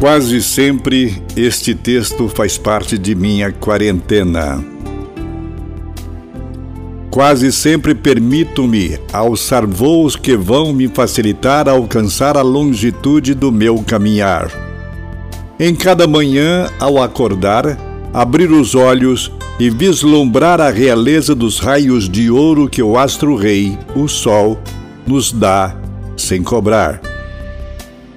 Quase sempre este texto faz parte de minha quarentena. Quase sempre permito-me alçar voos que vão me facilitar alcançar a longitude do meu caminhar. Em cada manhã, ao acordar, abrir os olhos e vislumbrar a realeza dos raios de ouro que o astro-rei, o Sol, nos dá sem cobrar.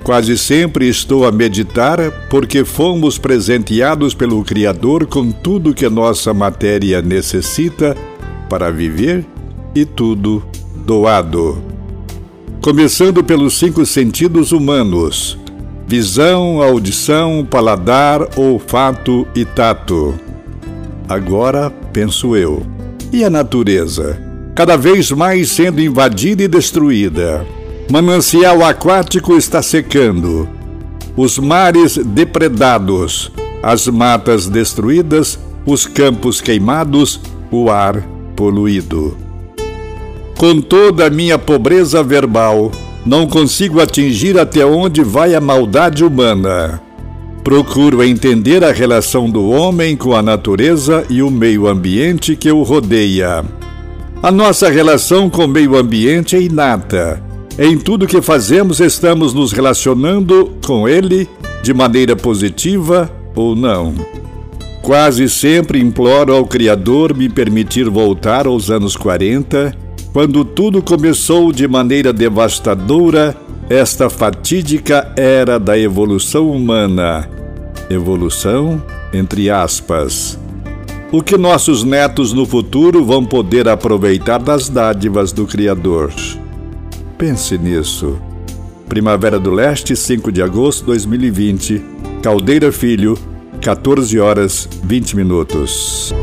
Quase sempre estou a meditar porque fomos presenteados pelo Criador com tudo que nossa matéria necessita para viver e tudo doado. Começando pelos cinco sentidos humanos: visão, audição, paladar, olfato e tato. Agora penso eu. E a natureza? Cada vez mais sendo invadida e destruída Manancial aquático está secando, os mares depredados, as matas destruídas, os campos queimados, o ar poluído. Com toda a minha pobreza verbal, não consigo atingir até onde vai a maldade humana. Procuro entender a relação do homem com a natureza e o meio ambiente que o rodeia. A nossa relação com o meio ambiente é inata em tudo que fazemos, estamos nos relacionando com Ele de maneira positiva ou não. Quase sempre imploro ao Criador me permitir voltar aos anos 40, quando tudo começou de maneira devastadora, esta fatídica era da evolução humana. Evolução entre aspas. O que nossos netos no futuro vão poder aproveitar das dádivas do Criador. Pense nisso. Primavera do Leste, 5 de agosto de 2020. Caldeira Filho, 14 horas 20 minutos.